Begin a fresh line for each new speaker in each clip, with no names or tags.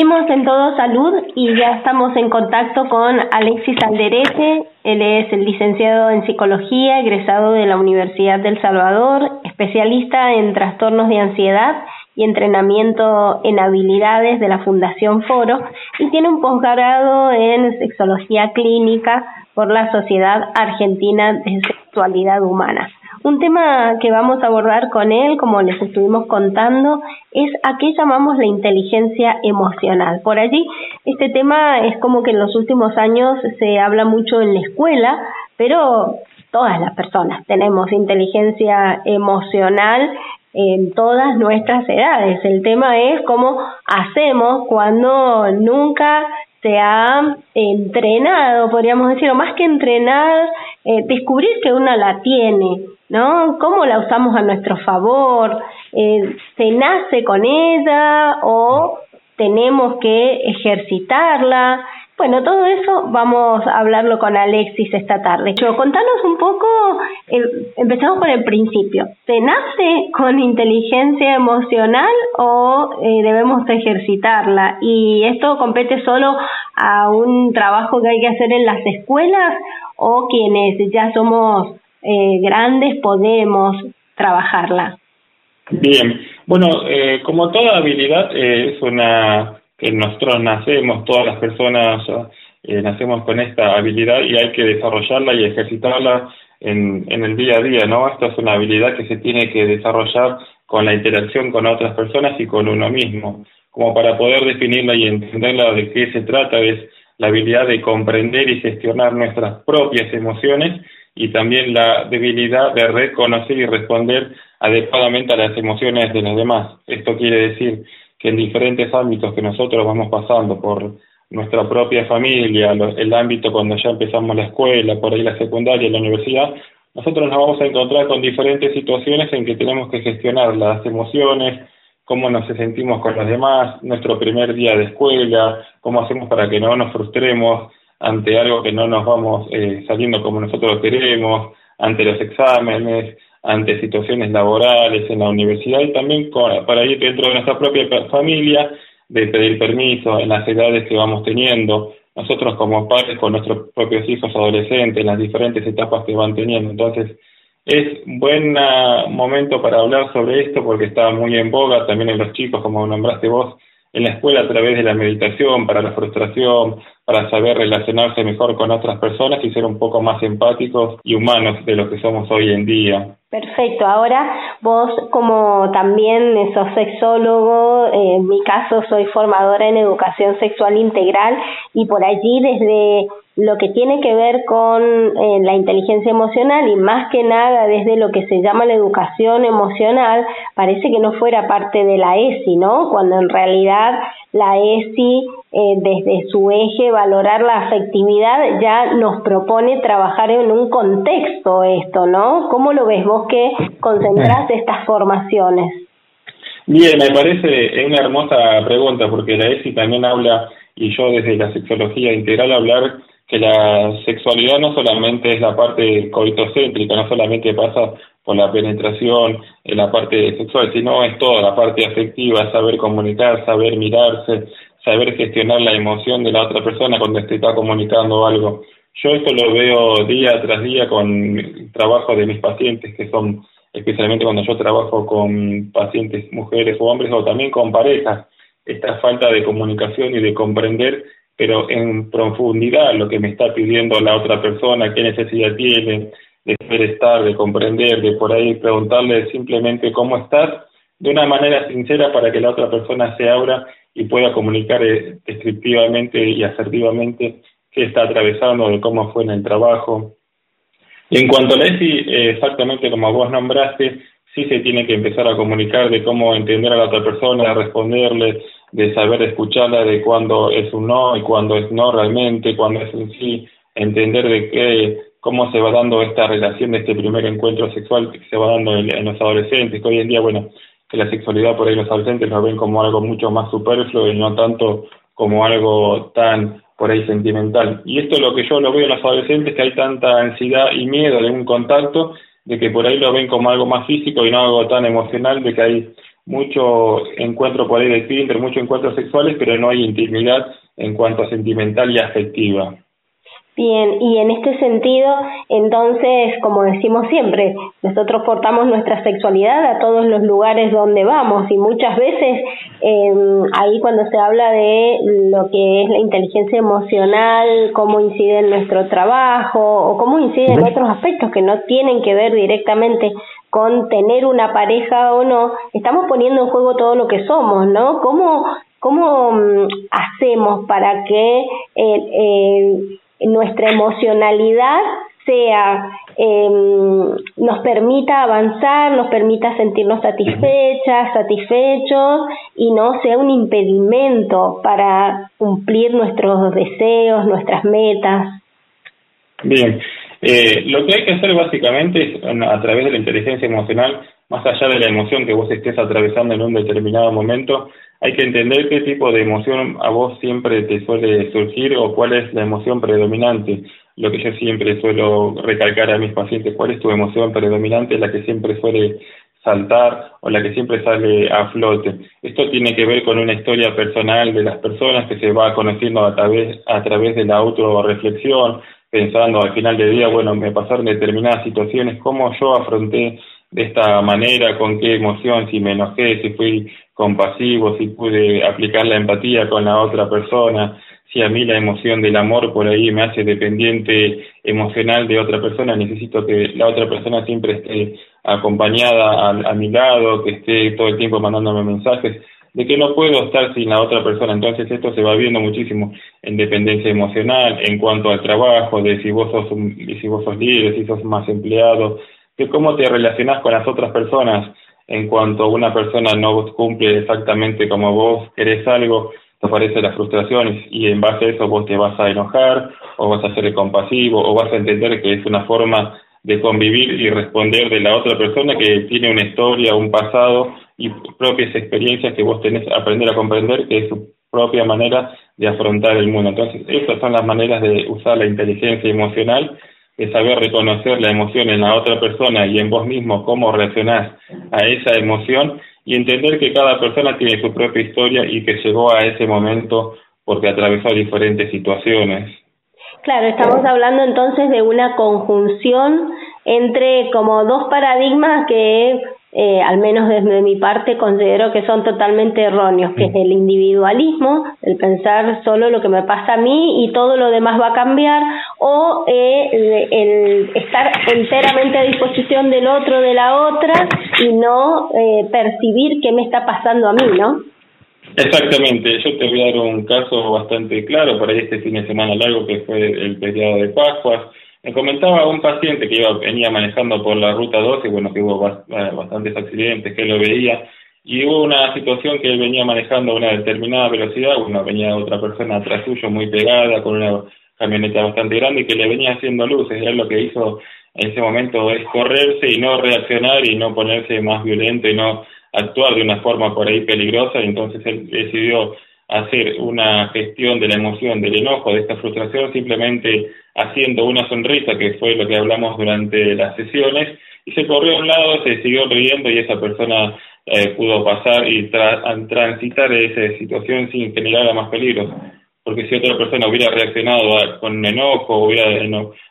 Seguimos en Todo Salud y ya estamos en contacto con Alexis Alderete. Él es el licenciado en psicología, egresado de la Universidad del Salvador, especialista en trastornos de ansiedad y entrenamiento en habilidades de la Fundación Foro y tiene un posgrado en sexología clínica por la Sociedad Argentina de Sexualidad Humana. Un tema que vamos a abordar con él, como les estuvimos contando, es a qué llamamos la inteligencia emocional. Por allí, este tema es como que en los últimos años se habla mucho en la escuela, pero todas las personas tenemos inteligencia emocional en todas nuestras edades. El tema es cómo hacemos cuando nunca se ha entrenado, podríamos decir, o más que entrenar, eh, descubrir que una la tiene, ¿no? ¿Cómo la usamos a nuestro favor? Eh, ¿Se nace con ella o tenemos que ejercitarla? Bueno, todo eso vamos a hablarlo con Alexis esta tarde. Pero contanos un poco, empezamos por el principio. ¿Se nace con inteligencia emocional o eh, debemos ejercitarla? ¿Y esto compete solo a un trabajo que hay que hacer en las escuelas o quienes ya somos eh, grandes podemos trabajarla?
Bien, bueno, eh, como toda habilidad eh, es una que nosotros nacemos, todas las personas nacemos con esta habilidad y hay que desarrollarla y ejercitarla en, en el día a día, ¿no? Esta es una habilidad que se tiene que desarrollar con la interacción con otras personas y con uno mismo. Como para poder definirla y entenderla de qué se trata es la habilidad de comprender y gestionar nuestras propias emociones y también la debilidad de reconocer y responder adecuadamente a las emociones de los demás. Esto quiere decir que en diferentes ámbitos que nosotros vamos pasando por nuestra propia familia, el ámbito cuando ya empezamos la escuela, por ahí la secundaria, la universidad, nosotros nos vamos a encontrar con diferentes situaciones en que tenemos que gestionar las emociones, cómo nos sentimos con los demás, nuestro primer día de escuela, cómo hacemos para que no nos frustremos, ante algo que no nos vamos eh, saliendo como nosotros queremos, ante los exámenes, ante situaciones laborales en la universidad y también para ir dentro de nuestra propia familia, de pedir permiso en las edades que vamos teniendo, nosotros como padres con nuestros propios hijos adolescentes, en las diferentes etapas que van teniendo. Entonces, es buen momento para hablar sobre esto porque está muy en boga también en los chicos, como nombraste vos, en la escuela a través de la meditación, para la frustración, para saber relacionarse mejor con otras personas y ser un poco más empáticos y humanos de lo que somos hoy en día.
Perfecto. Ahora vos como también sos sexólogo, en mi caso soy formadora en educación sexual integral y por allí desde lo que tiene que ver con eh, la inteligencia emocional y más que nada desde lo que se llama la educación emocional, parece que no fuera parte de la ESI, ¿no? Cuando en realidad la ESI, eh, desde su eje, valorar la afectividad, ya nos propone trabajar en un contexto esto, ¿no? ¿Cómo lo ves vos que concentrás estas formaciones?
Bien, me parece una hermosa pregunta porque la ESI también habla, y yo desde la sexología integral hablar que la sexualidad no solamente es la parte coitocéntrica, no solamente pasa por la penetración en la parte sexual, sino es toda la parte afectiva, saber comunicar, saber mirarse, saber gestionar la emoción de la otra persona cuando te está comunicando algo. Yo esto lo veo día tras día con trabajo de mis pacientes, que son especialmente cuando yo trabajo con pacientes mujeres o hombres o también con parejas, esta falta de comunicación y de comprender pero en profundidad lo que me está pidiendo la otra persona, qué necesidad tiene, de ser estar, de comprender, de por ahí preguntarle simplemente cómo estás, de una manera sincera para que la otra persona se abra y pueda comunicar eh, descriptivamente y asertivamente qué está atravesando, de cómo fue en el trabajo. En cuanto a la ESI, eh, exactamente como vos nombraste, sí se tiene que empezar a comunicar de cómo entender a la otra persona, responderle, de saber escucharla, de cuándo es un no y cuándo es no realmente, cuándo es un sí, entender de qué, cómo se va dando esta relación de este primer encuentro sexual que se va dando en, los adolescentes, que hoy en día, bueno, que la sexualidad por ahí los adolescentes lo ven como algo mucho más superfluo y no tanto como algo tan por ahí sentimental. Y esto es lo que yo lo veo en los adolescentes, que hay tanta ansiedad y miedo de un contacto, de que por ahí lo ven como algo más físico y no algo tan emocional, de que hay mucho encuentro por ahí de Tinder, muchos encuentros sexuales, pero no hay intimidad en cuanto a sentimental y afectiva.
Bien, y en este sentido, entonces, como decimos siempre, nosotros portamos nuestra sexualidad a todos los lugares donde vamos y muchas veces eh, ahí cuando se habla de lo que es la inteligencia emocional, cómo incide en nuestro trabajo o cómo incide en otros aspectos que no tienen que ver directamente con tener una pareja o no, estamos poniendo en juego todo lo que somos, ¿no? ¿Cómo, cómo mm, hacemos para que eh, eh, nuestra emocionalidad sea em, nos permita avanzar, nos permita sentirnos satisfechas, satisfechos y no sea un impedimento para cumplir nuestros deseos, nuestras metas.
Bien, eh, lo que hay que hacer básicamente es a través de la inteligencia emocional, más allá de la emoción que vos estés atravesando en un determinado momento, hay que entender qué tipo de emoción a vos siempre te suele surgir o cuál es la emoción predominante. Lo que yo siempre suelo recalcar a mis pacientes, cuál es tu emoción predominante, la que siempre suele saltar o la que siempre sale a flote. Esto tiene que ver con una historia personal de las personas que se va conociendo a través, a través de la autorreflexión, pensando al final del día, bueno, me pasaron determinadas situaciones, cómo yo afronté de esta manera, con qué emoción, si me enojé, si fui compasivo, si pude aplicar la empatía con la otra persona, si a mí la emoción del amor por ahí me hace dependiente emocional de otra persona, necesito que la otra persona siempre esté acompañada a, a mi lado, que esté todo el tiempo mandándome mensajes, de que no puedo estar sin la otra persona. Entonces esto se va viendo muchísimo en dependencia emocional, en cuanto al trabajo, de si vos sos, si vos sos líder, si sos más empleado, de cómo te relacionás con las otras personas en cuanto una persona no cumple exactamente como vos querés algo, te aparece la frustración y en base a eso vos te vas a enojar o vas a ser compasivo o vas a entender que es una forma de convivir y responder de la otra persona que tiene una historia, un pasado y propias experiencias que vos tenés aprender a comprender que es su propia manera de afrontar el mundo. Entonces, esas son las maneras de usar la inteligencia emocional es saber reconocer la emoción en la otra persona y en vos mismo, cómo reaccionás a esa emoción y entender que cada persona tiene su propia historia y que llegó a ese momento porque atravesó diferentes situaciones.
Claro, estamos hablando entonces de una conjunción entre como dos paradigmas que eh, al menos desde mi parte, considero que son totalmente erróneos, que es el individualismo, el pensar solo lo que me pasa a mí y todo lo demás va a cambiar, o eh, el estar enteramente a disposición del otro, de la otra, y no eh, percibir qué me está pasando a mí, ¿no?
Exactamente, yo te voy a dar un caso bastante claro para este fin de semana largo que fue el periodo de Pascuas me comentaba un paciente que iba, venía manejando por la ruta 12, bueno, que hubo eh, bastantes accidentes, que lo veía, y hubo una situación que él venía manejando a una determinada velocidad, bueno, venía otra persona atrás suyo muy pegada, con una camioneta bastante grande, y que le venía haciendo luces, y él lo que hizo en ese momento es correrse y no reaccionar y no ponerse más violento y no actuar de una forma por ahí peligrosa, y entonces él decidió hacer una gestión de la emoción, del enojo, de esta frustración, simplemente haciendo una sonrisa, que fue lo que hablamos durante las sesiones, y se corrió a un lado, se siguió riendo y esa persona eh, pudo pasar y transitar esa situación sin generar más peligro. Porque si otra persona hubiera reaccionado con enojo, hubiera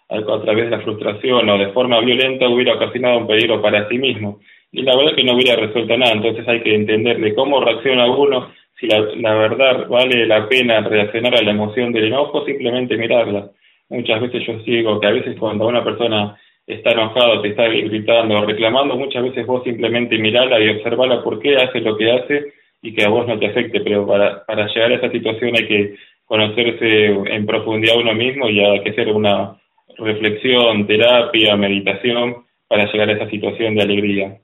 a, través de la frustración o de forma violenta, hubiera ocasionado un peligro para sí mismo. Y la verdad que no hubiera resuelto nada. Entonces hay que entender de cómo reacciona uno si la, verdad vale la pena reaccionar a la emoción del enojo, simplemente mirarla. Muchas veces yo sigo que a veces cuando una persona está enojada, te está gritando o reclamando, muchas veces vos simplemente mirarla y observarla por qué hace lo que hace y que a vos no te afecte, pero para, para llegar a esa situación hay que conocerse en profundidad uno mismo y hay que hacer una reflexión, terapia, meditación para llegar a esa situación de alegría.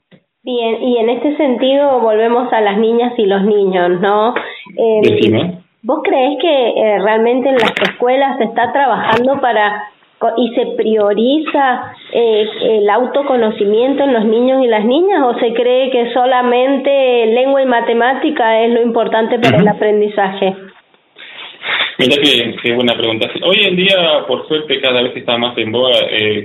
Bien, y en este sentido volvemos a las niñas y los niños, ¿no?
Eh,
¿Vos crees que eh, realmente en las escuelas se está trabajando para y se prioriza eh, el autoconocimiento en los niños y las niñas o se cree que solamente lengua y matemática es lo importante para el aprendizaje?
Mira que, buena pregunta. Hoy en día, por suerte, cada vez está más en boga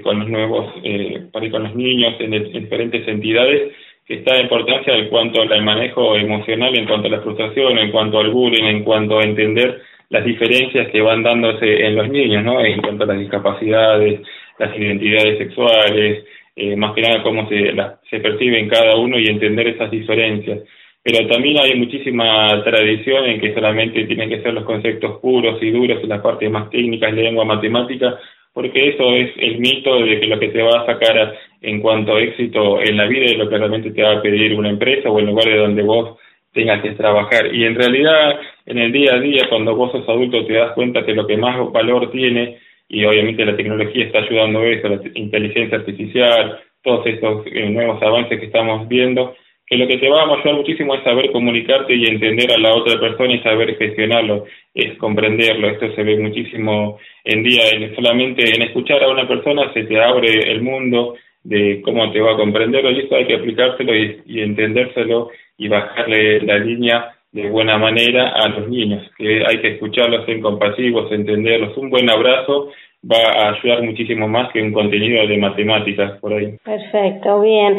con los nuevos, eh, con los niños en diferentes entidades que está de importancia en cuanto al manejo emocional, en cuanto a la frustración, en cuanto al bullying, en cuanto a entender las diferencias que van dándose en los niños, ¿no? En cuanto a las discapacidades, las identidades sexuales, eh, más que nada cómo se, se percibe en cada uno y entender esas diferencias. Pero también hay muchísima tradición en que solamente tienen que ser los conceptos puros y duros en las partes más técnicas, lengua, matemática, porque eso es el mito de que lo que te va a sacar en cuanto a éxito en la vida es lo que realmente te va a pedir una empresa o el lugar de donde vos tengas que trabajar. Y en realidad, en el día a día, cuando vos sos adulto, te das cuenta que lo que más valor tiene y obviamente la tecnología está ayudando a eso, la inteligencia artificial, todos estos eh, nuevos avances que estamos viendo, que lo que te va a ayudar muchísimo es saber comunicarte y entender a la otra persona y saber gestionarlo, es comprenderlo. Esto se ve muchísimo en día, en, solamente en escuchar a una persona se te abre el mundo de cómo te va a comprenderlo y eso hay que aplicárselo y, y entendérselo y bajarle la línea de buena manera a los niños, que hay que escucharlos, ser compasivos, entenderlos. Un buen abrazo va a ayudar muchísimo más que un contenido de matemáticas por ahí.
Perfecto, bien.